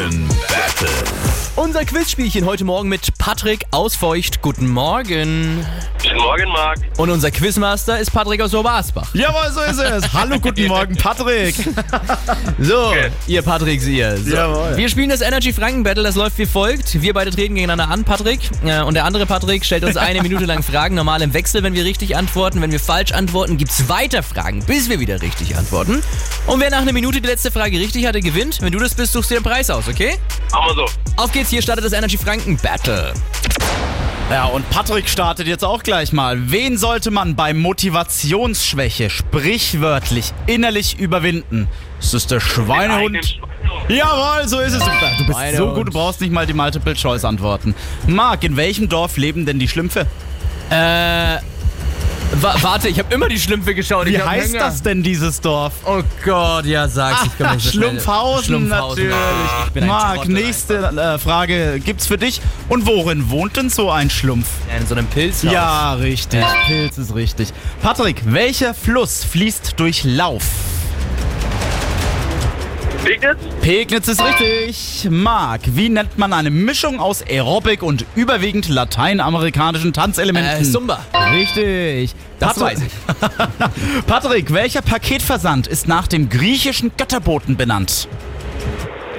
Franken Battle. Unser Quizspielchen heute Morgen mit Patrick aus Feucht. Guten Morgen. Guten Morgen, Marc. Und unser Quizmaster ist Patrick aus Obersbach. Jawohl, so ist es. Hallo, guten Morgen, Patrick. So, ihr Patricks, ihr. So. Jawohl. Wir spielen das Energy Franken Battle, das läuft wie folgt. Wir beide treten gegeneinander an, Patrick. Äh, Und der andere Patrick stellt uns eine Minute lang Fragen, normal im Wechsel, wenn wir richtig antworten. Wenn wir falsch antworten, gibt's weiter Fragen, bis wir wieder richtig antworten. Und wer nach einer Minute die letzte Frage richtig hatte, gewinnt. Wenn du das bist, suchst du dir den Preis aus, okay? Machen wir so. Auf geht's, hier startet das Energy Franken Battle. Ja, und Patrick startet jetzt auch gleich mal. Wen sollte man bei Motivationsschwäche sprichwörtlich innerlich überwinden? Ist es der Schweinehund? Jawohl, so ist es. Du bist so Schweinehund. gut, du brauchst nicht mal die Multiple-Choice-Antworten. Marc, in welchem Dorf leben denn die Schlümpfe? Äh. Wa warte, ich habe immer die Schlümpfe geschaut. Wie heißt Hänger. das denn, dieses Dorf? Oh Gott, ja, sag's. Ich nicht so. Schlumpfhausen, Schlumpfhausen, natürlich. Ich bin ein Marc, nächste äh, Frage gibt's für dich. Und worin wohnt denn so ein Schlumpf? einfach. In so einem Pilzhaus. Ja, richtig. Pilz ist richtig. Patrick, welcher Fluss fließt durch Lauf? Pegnitz? Pegnitz ist richtig. Marc, wie nennt man eine Mischung aus Aerobic und überwiegend lateinamerikanischen Tanzelementen? Äh, Zumba. Richtig. Das Patrick- weiß ich. Patrick, welcher Paketversand ist nach dem griechischen Götterboten benannt?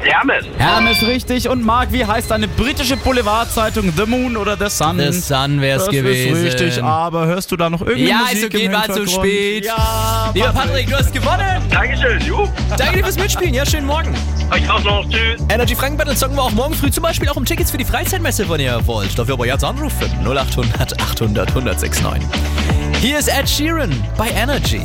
Hermes. Hermes richtig. Und Marc, wie heißt eine britische Boulevardzeitung? The Moon oder The Sun? The Sun wär's das gewesen. ist richtig, aber hörst du da noch irgendeine Ja, Musik ist okay, im war zu spät. Ja, Lieber Patrick, du hast gewonnen. Dankeschön. Juhu. Danke dir fürs Mitspielen. Ja, schönen Morgen. Euch auch noch. Tschüss. Energy Franken Battle zocken wir auch morgen früh zum Beispiel auch um Tickets für die Freizeitmesse, wenn ihr wollt. Dafür aber jetzt anrufen. 0800 800 1069. Hier ist Ed Sheeran bei Energy.